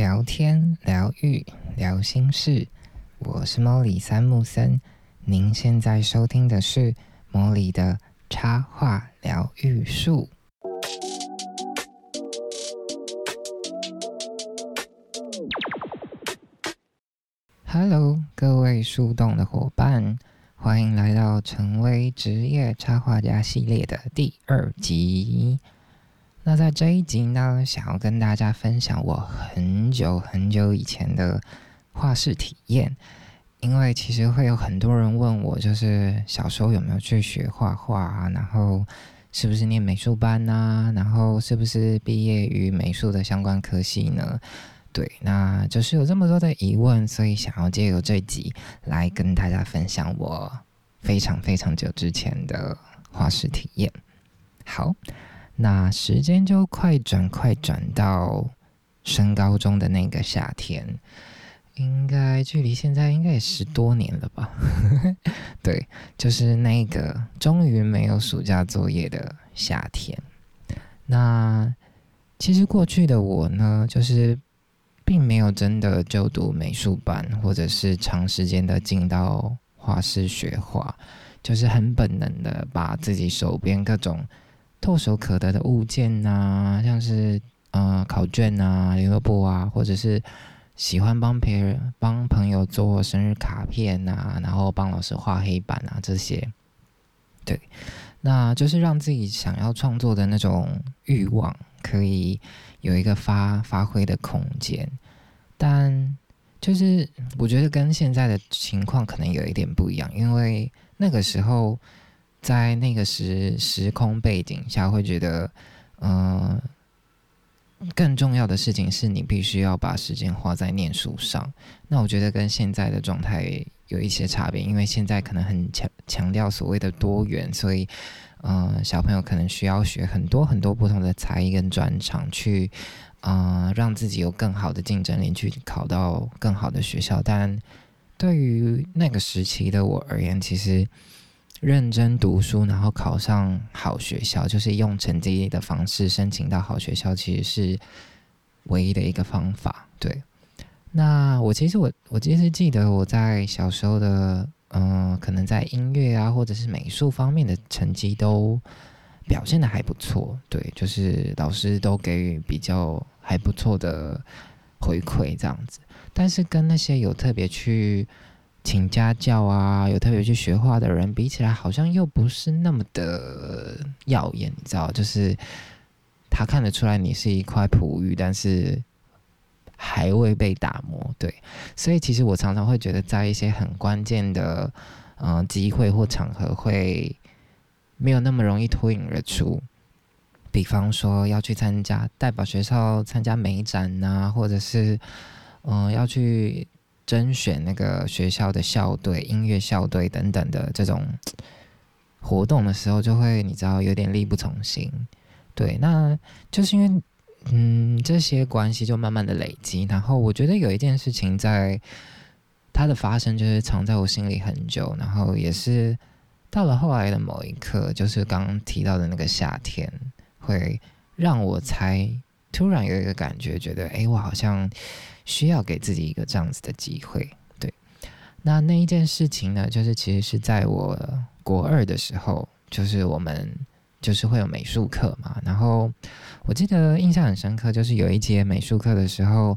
聊天、疗愈、聊心事，我是莫里三木森。您现在收听的是莫里的插画疗愈术。Hello，各位树洞的伙伴，欢迎来到成为职业插画家系列的第二集。那在这一集呢，想要跟大家分享我很久很久以前的画室体验，因为其实会有很多人问我，就是小时候有没有去学画画啊，然后是不是念美术班呐，然后是不是毕业于美术的相关科系呢？对，那就是有这么多的疑问，所以想要借由这集来跟大家分享我非常非常久之前的画室体验。好。那时间就快转快转到升高中的那个夏天，应该距离现在应该也十多年了吧？对，就是那个终于没有暑假作业的夏天。那其实过去的我呢，就是并没有真的就读美术班，或者是长时间的进到画室学画，就是很本能的把自己手边各种。唾手可得的物件呐，像是呃考卷啊、联络簿啊，或者是喜欢帮别人、帮朋友做生日卡片呐，然后帮老师画黑板啊这些，对，那就是让自己想要创作的那种欲望可以有一个发发挥的空间。但就是我觉得跟现在的情况可能有一点不一样，因为那个时候。在那个时时空背景下，会觉得，嗯，更重要的事情是你必须要把时间花在念书上。那我觉得跟现在的状态有一些差别，因为现在可能很强强调所谓的多元，所以，嗯，小朋友可能需要学很多很多不同的才艺跟专长，去，嗯，让自己有更好的竞争力，去考到更好的学校。但对于那个时期的我而言，其实。认真读书，然后考上好学校，就是用成绩的方式申请到好学校，其实是唯一的一个方法。对，那我其实我我其实记得我在小时候的，嗯，可能在音乐啊或者是美术方面的成绩都表现的还不错。对，就是老师都给予比较还不错的回馈这样子。但是跟那些有特别去。请家教啊，有特别去学画的人，比起来好像又不是那么的耀眼，你知道？就是他看得出来你是一块璞玉，但是还未被打磨。对，所以其实我常常会觉得，在一些很关键的嗯机会或场合，会没有那么容易脱颖而出。比方说要去参加代表学校参加美展呐，或者是嗯要去。甄选那个学校的校队、音乐校队等等的这种活动的时候，就会你知道有点力不从心。对，那就是因为嗯这些关系就慢慢的累积，然后我觉得有一件事情在它的发生，就是藏在我心里很久，然后也是到了后来的某一刻，就是刚刚提到的那个夏天，会让我才突然有一个感觉，觉得哎，我好像。需要给自己一个这样子的机会，对。那那一件事情呢，就是其实是在我国二的时候，就是我们就是会有美术课嘛。然后我记得印象很深刻，就是有一节美术课的时候，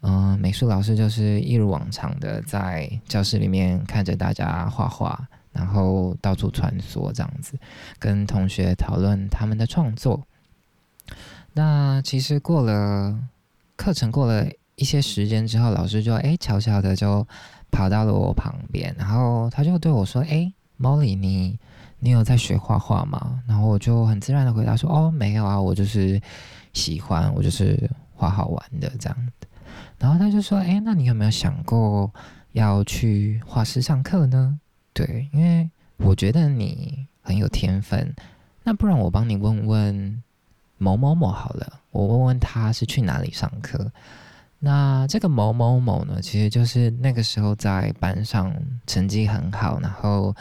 嗯，美术老师就是一如往常的在教室里面看着大家画画，然后到处穿梭这样子，跟同学讨论他们的创作。那其实过了课程过了。一些时间之后，老师就哎悄悄的就跑到了我旁边，然后他就对我说：“哎，Molly，你你有在学画画吗？”然后我就很自然的回答说：“哦，没有啊，我就是喜欢，我就是画好玩的这样子。”然后他就说：“哎，那你有没有想过要去画室上课呢？”对，因为我觉得你很有天分，那不然我帮你问问某某某好了，我问问他是去哪里上课。那这个某某某呢，其实就是那个时候在班上成绩很好，然后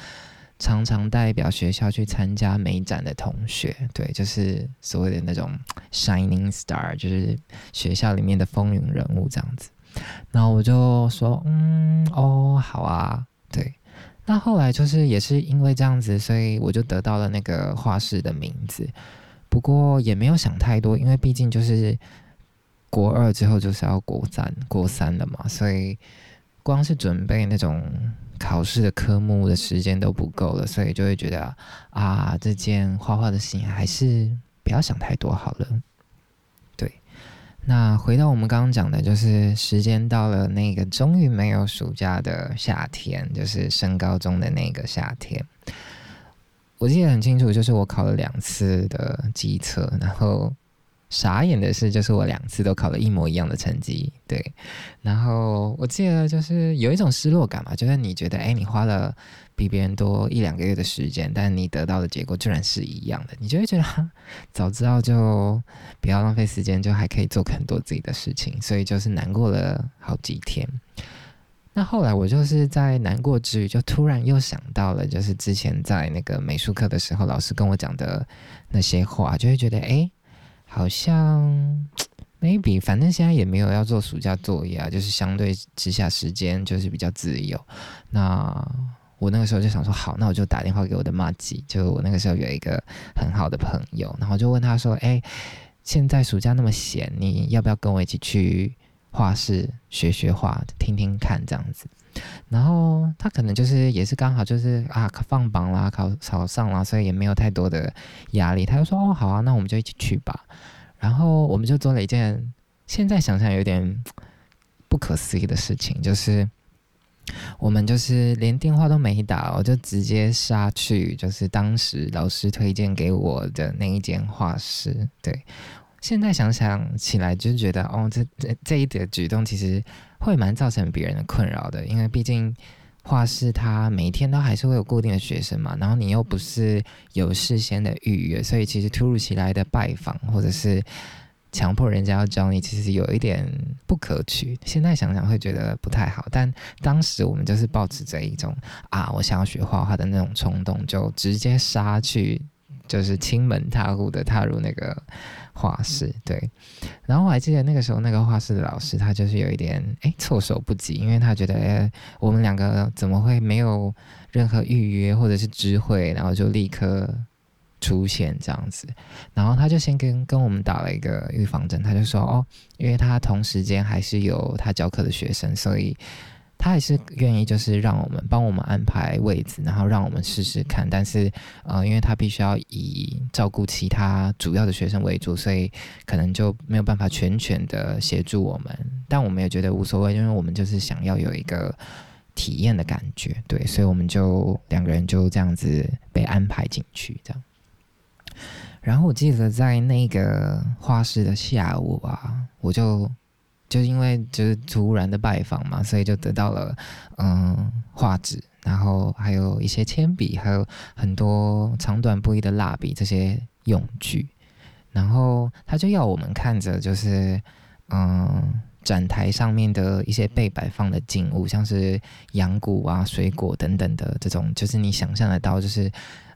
常常代表学校去参加美展的同学，对，就是所谓的那种 shining star，就是学校里面的风云人物这样子。然后我就说，嗯，哦，好啊，对。那后来就是也是因为这样子，所以我就得到了那个画室的名字。不过也没有想太多，因为毕竟就是国二之后就是要国三，国三了嘛，所以光是准备那种。考试的科目的时间都不够了，所以就会觉得啊，这件画画的事情还是不要想太多好了。对，那回到我们刚刚讲的，就是时间到了，那个终于没有暑假的夏天，就是升高中的那个夏天。我记得很清楚，就是我考了两次的机测，然后。傻眼的是，就是我两次都考了一模一样的成绩，对。然后我记得就是有一种失落感嘛，就是你觉得，哎，你花了比别人多一两个月的时间，但你得到的结果居然是一样的，你就会觉得，早知道就不要浪费时间，就还可以做很多自己的事情，所以就是难过了好几天。那后来我就是在难过之余，就突然又想到了，就是之前在那个美术课的时候，老师跟我讲的那些话，就会觉得，哎。好像 maybe，反正现在也没有要做暑假作业啊，就是相对之下时间就是比较自由。那我那个时候就想说，好，那我就打电话给我的妈吉，就我那个时候有一个很好的朋友，然后就问他说，哎，现在暑假那么闲，你要不要跟我一起去画室学学画，听听看这样子？然后他可能就是也是刚好就是啊放榜啦，考考上了，所以也没有太多的压力。他就说哦好啊，那我们就一起去吧。然后我们就做了一件现在想想有点不可思议的事情，就是我们就是连电话都没打，我就直接杀去，就是当时老师推荐给我的那一间画室。对，现在想想起来就觉得哦，这这这一点举动其实。会蛮造成别人的困扰的，因为毕竟画室它每天都还是会有固定的学生嘛，然后你又不是有事先的预约，所以其实突如其来的拜访或者是强迫人家要教你，其实有一点不可取。现在想想会觉得不太好，但当时我们就是抱持着一种啊，我想要学画画的那种冲动，就直接杀去，就是亲门踏户的踏入那个。画室对，然后我还记得那个时候那个画室的老师，他就是有一点哎措手不及，因为他觉得哎我们两个怎么会没有任何预约或者是知会，然后就立刻出现这样子，然后他就先跟跟我们打了一个预防针，他就说哦，因为他同时间还是有他教课的学生，所以。他还是愿意，就是让我们帮我们安排位置，然后让我们试试看。但是，呃，因为他必须要以照顾其他主要的学生为主，所以可能就没有办法全权的协助我们。但我们也觉得无所谓，因为我们就是想要有一个体验的感觉，对，所以我们就两个人就这样子被安排进去，这样。然后我记得在那个画室的下午啊，我就。就是因为就是突然的拜访嘛，所以就得到了嗯画纸，然后还有一些铅笔，还有很多长短不一的蜡笔这些用具。然后他就要我们看着就是嗯展台上面的一些被摆放的景物，像是羊骨啊、水果等等的这种，就是你想象得到，就是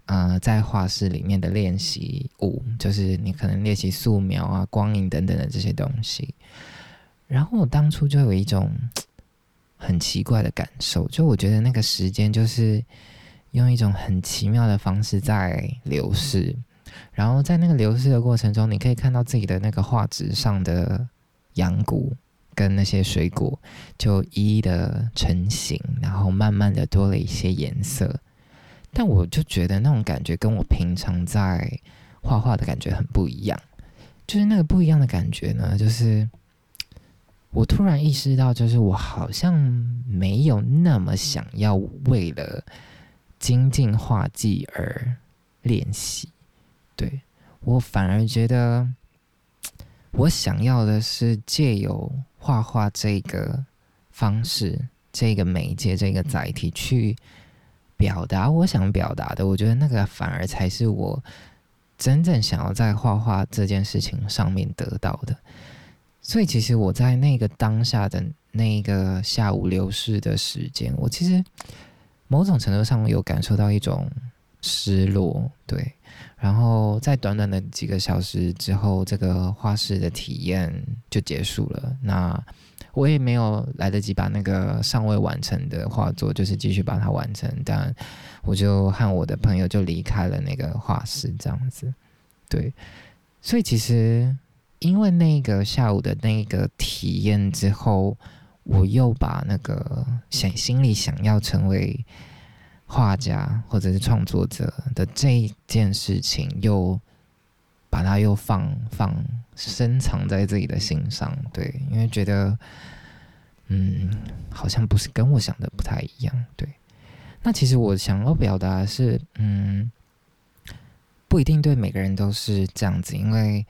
呃在画室里面的练习物，就是你可能练习素描啊、光影等等的这些东西。然后我当初就有一种很奇怪的感受，就我觉得那个时间就是用一种很奇妙的方式在流逝，然后在那个流逝的过程中，你可以看到自己的那个画纸上的羊骨跟那些水果就一一的成型，然后慢慢的多了一些颜色，但我就觉得那种感觉跟我平常在画画的感觉很不一样，就是那个不一样的感觉呢，就是。我突然意识到，就是我好像没有那么想要为了精进画技而练习，对我反而觉得，我想要的是借由画画这个方式、这个媒介、这个载体去表达我想表达的。我觉得那个反而才是我真正想要在画画这件事情上面得到的。所以，其实我在那个当下的那个下午流逝的时间，我其实某种程度上有感受到一种失落，对。然后在短短的几个小时之后，这个画室的体验就结束了。那我也没有来得及把那个尚未完成的画作，就是继续把它完成。但我就和我的朋友就离开了那个画室，这样子。对，所以其实因为那个下午的那个体验之后。我又把那个想心里想要成为画家或者是创作者的这一件事情，又把它又放放深藏在自己的心上，对，因为觉得，嗯，好像不是跟我想的不太一样，对。那其实我想要表达是，嗯，不一定对每个人都是这样子，因为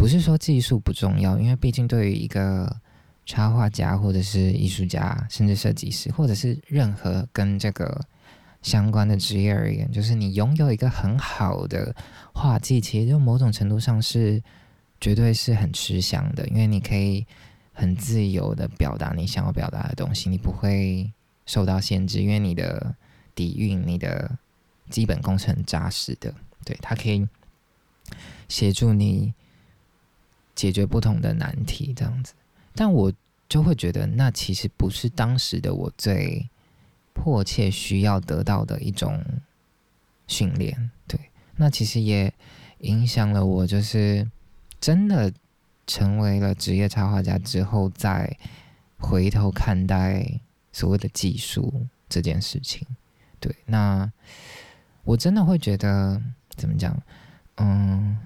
不是说技术不重要，因为毕竟对于一个。插画家，或者是艺术家，甚至设计师，或者是任何跟这个相关的职业而言，就是你拥有一个很好的画技，其实就某种程度上是绝对是很吃香的，因为你可以很自由的表达你想要表达的东西，你不会受到限制，因为你的底蕴、你的基本功是很扎实的，对，它可以协助你解决不同的难题，这样子。但我就会觉得，那其实不是当时的我最迫切需要得到的一种训练。对，那其实也影响了我，就是真的成为了职业插画家之后，再回头看待所谓的技术这件事情。对，那我真的会觉得，怎么讲？嗯。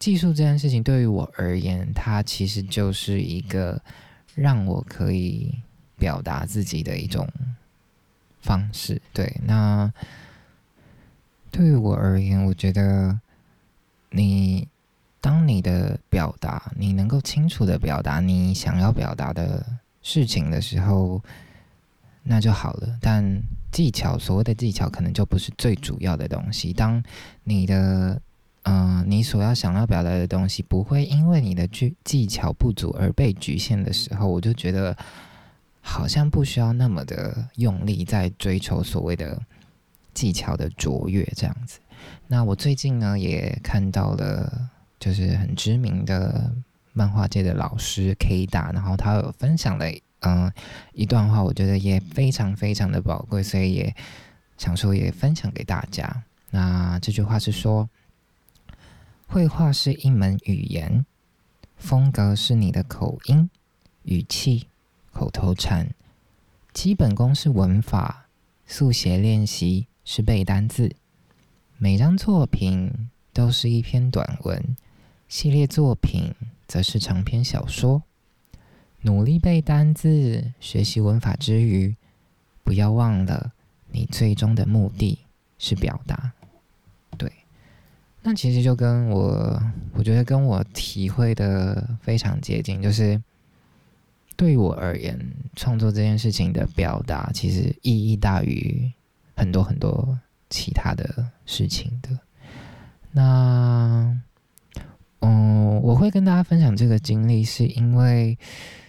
技术这件事情对于我而言，它其实就是一个让我可以表达自己的一种方式。对，那对于我而言，我觉得你当你的表达，你能够清楚的表达你想要表达的事情的时候，那就好了。但技巧，所谓的技巧，可能就不是最主要的东西。当你的嗯，你所要想要表达的东西不会因为你的技技巧不足而被局限的时候，我就觉得好像不需要那么的用力在追求所谓的技巧的卓越这样子。那我最近呢也看到了，就是很知名的漫画界的老师 K 大，然后他有分享了嗯一段话，我觉得也非常非常的宝贵，所以也想说也分享给大家。那这句话是说。绘画是一门语言，风格是你的口音、语气、口头禅。基本功是文法，速写练习是背单字。每张作品都是一篇短文，系列作品则是长篇小说。努力背单字、学习文法之余，不要忘了，你最终的目的是表达。那其实就跟我，我觉得跟我体会的非常接近，就是对我而言，创作这件事情的表达，其实意义大于很多很多其他的事情的。那，嗯，我会跟大家分享这个经历，是因为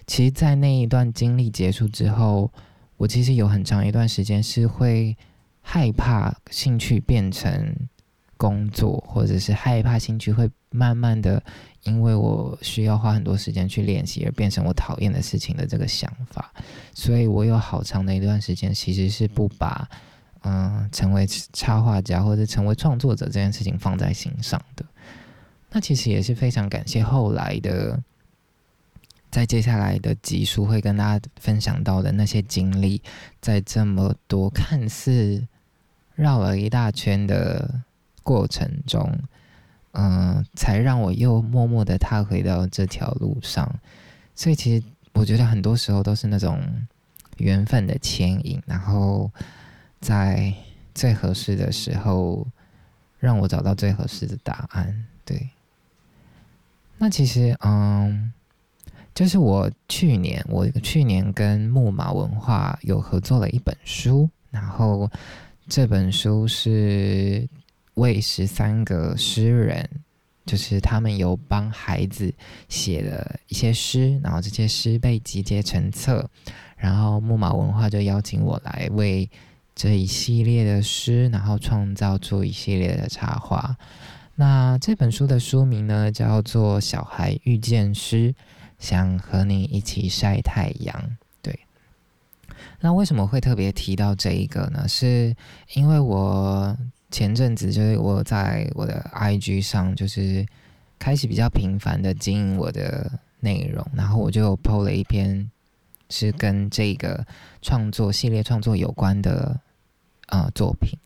其实，在那一段经历结束之后，我其实有很长一段时间是会害怕兴趣变成。工作，或者是害怕兴趣会慢慢的，因为我需要花很多时间去练习而变成我讨厌的事情的这个想法，所以我有好长的一段时间其实是不把嗯成为插画家或者成为创作者这件事情放在心上的。那其实也是非常感谢后来的，在接下来的集数会跟大家分享到的那些经历，在这么多看似绕了一大圈的。过程中，嗯，才让我又默默的踏回到这条路上。所以，其实我觉得很多时候都是那种缘分的牵引，然后在最合适的时候，让我找到最合适的答案。对。那其实，嗯，就是我去年，我去年跟木马文化有合作了一本书，然后这本书是。为十三个诗人，就是他们有帮孩子写了一些诗，然后这些诗被集结成册，然后木马文化就邀请我来为这一系列的诗，然后创造出一系列的插画。那这本书的书名呢，叫做《小孩遇见诗》，想和你一起晒太阳。对，那为什么会特别提到这一个呢？是因为我前阵子就是我在我的 IG 上，就是开始比较频繁的经营我的内容，然后我就 PO 了一篇是跟这个创作系列创作有关的呃作品。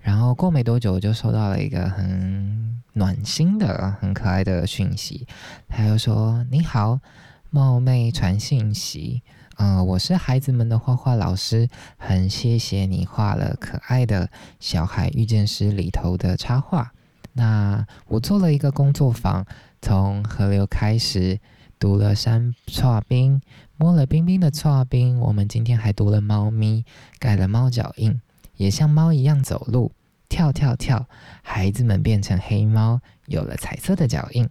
然后过没多久，我就收到了一个很暖心的、很可爱的讯息。他就说：“你好，冒昧传信息，呃，我是孩子们的画画老师，很谢谢你画了可爱的小孩遇见诗里头的插画。那我做了一个工作坊，从河流开始，读了山错冰，摸了冰冰的错冰。我们今天还读了猫咪，盖了猫脚印。”也像猫一样走路，跳跳跳，孩子们变成黑猫，有了彩色的脚印。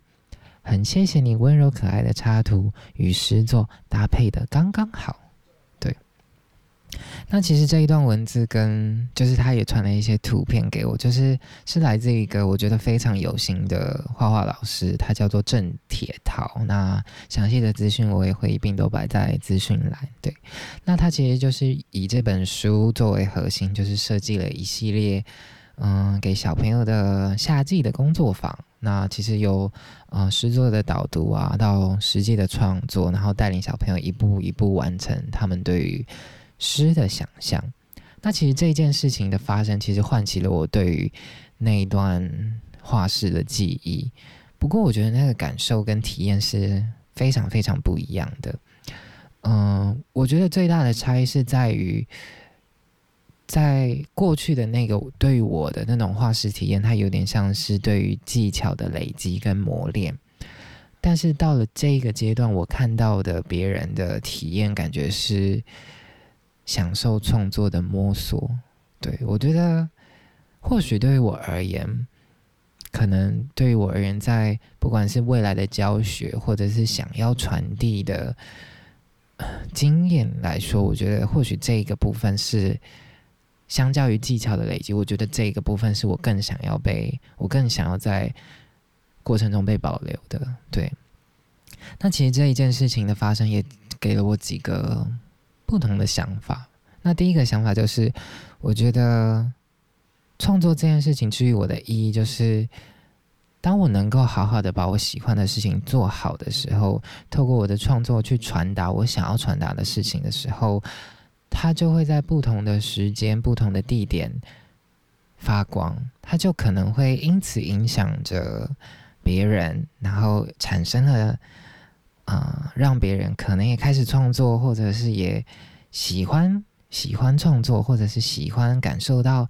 很谢谢你温柔可爱的插图与诗作搭配的刚刚好。对那其实这一段文字跟就是他也传了一些图片给我，就是是来自一个我觉得非常有心的画画老师，他叫做郑铁桃。那详细的资讯我也会一并都摆在资讯栏。对，那他其实就是以这本书作为核心，就是设计了一系列嗯给小朋友的夏季的工作坊。那其实由呃诗作的导读啊，到实际的创作，然后带领小朋友一步一步完成他们对于。诗的想象，那其实这件事情的发生，其实唤起了我对于那一段画室的记忆。不过，我觉得那个感受跟体验是非常非常不一样的。嗯，我觉得最大的差异是在于，在过去的那个对于我的那种画室体验，它有点像是对于技巧的累积跟磨练。但是到了这个阶段，我看到的别人的体验，感觉是。享受创作的摸索，对我觉得，或许对于我而言，可能对于我而言，在不管是未来的教学，或者是想要传递的经验来说，我觉得或许这个部分是相较于技巧的累积，我觉得这个部分是我更想要被，我更想要在过程中被保留的。对，那其实这一件事情的发生，也给了我几个。不同的想法。那第一个想法就是，我觉得创作这件事情，至于我的意义，就是当我能够好好的把我喜欢的事情做好的时候，透过我的创作去传达我想要传达的事情的时候，它就会在不同的时间、不同的地点发光，它就可能会因此影响着别人，然后产生了。啊，让别人可能也开始创作，或者是也喜欢喜欢创作，或者是喜欢感受到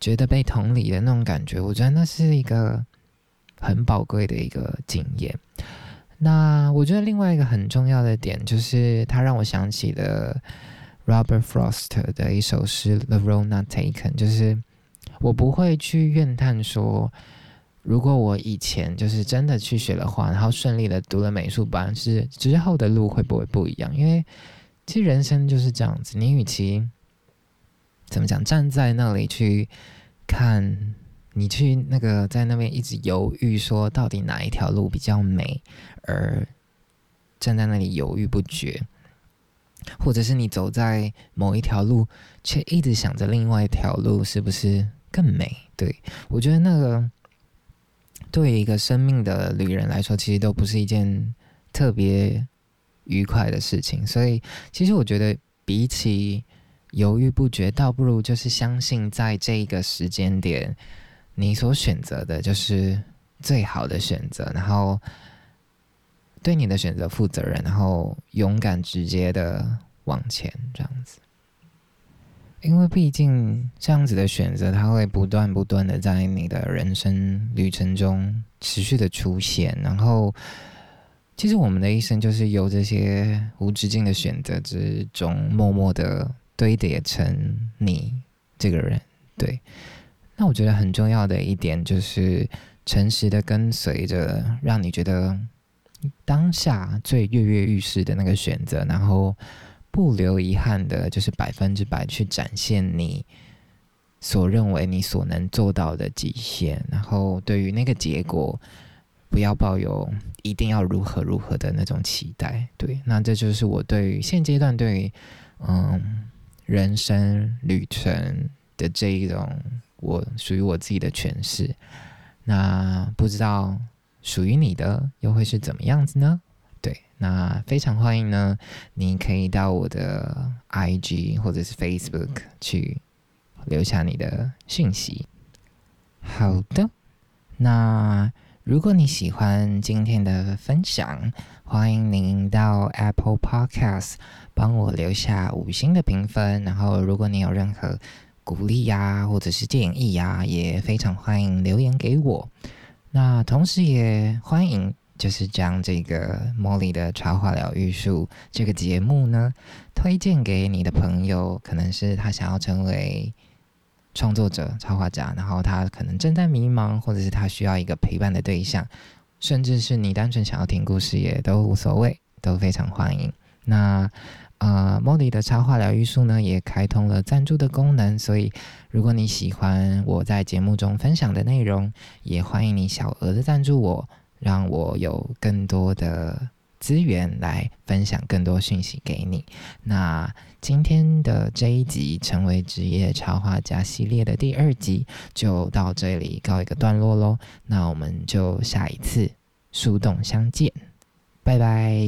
觉得被同理的那种感觉，我觉得那是一个很宝贵的一个经验。那我觉得另外一个很重要的点，就是它让我想起了 Robert Frost 的一首诗《The Road Not Taken》，就是我不会去怨叹说。如果我以前就是真的去学了画，然后顺利的读了美术班，是之后的路会不会不一样？因为其实人生就是这样子，你与其怎么讲，站在那里去看，你去那个在那边一直犹豫，说到底哪一条路比较美，而站在那里犹豫不决，或者是你走在某一条路，却一直想着另外一条路是不是更美？对我觉得那个。对一个生命的旅人来说，其实都不是一件特别愉快的事情。所以，其实我觉得，比起犹豫不决，倒不如就是相信，在这个时间点，你所选择的就是最好的选择。然后，对你的选择负责任，然后勇敢直接的往前，这样子。因为毕竟这样子的选择，它会不断不断的在你的人生旅程中持续的出现。然后，其实我们的一生就是由这些无止境的选择之中，默默的堆叠成你这个人。对，那我觉得很重要的一点就是诚实的跟随着，让你觉得当下最跃跃欲试的那个选择，然后。不留遗憾的，就是百分之百去展现你所认为你所能做到的极限，然后对于那个结果，不要抱有一定要如何如何的那种期待。对，那这就是我对于现阶段对嗯人生旅程的这一种我属于我自己的诠释。那不知道属于你的又会是怎么样子呢？对，那非常欢迎呢，你可以到我的 IG 或者是 Facebook 去。留下你的讯息。好的，那如果你喜欢今天的分享，欢迎您到 Apple Podcast 帮我留下五星的评分。然后，如果你有任何鼓励呀，或者是建议呀，也非常欢迎留言给我。那同时也欢迎，就是将这个茉莉的插画疗愈术这个节目呢，推荐给你的朋友，可能是他想要成为。创作者、插画家，然后他可能正在迷茫，或者是他需要一个陪伴的对象，甚至是你单纯想要听故事，也都无所谓，都非常欢迎。那呃，莫莉的插画疗愈术呢，也开通了赞助的功能，所以如果你喜欢我在节目中分享的内容，也欢迎你小额的赞助我，让我有更多的。资源来分享更多讯息给你。那今天的这一集成为职业插画家系列的第二集就到这里告一个段落喽。那我们就下一次树洞相见，拜拜。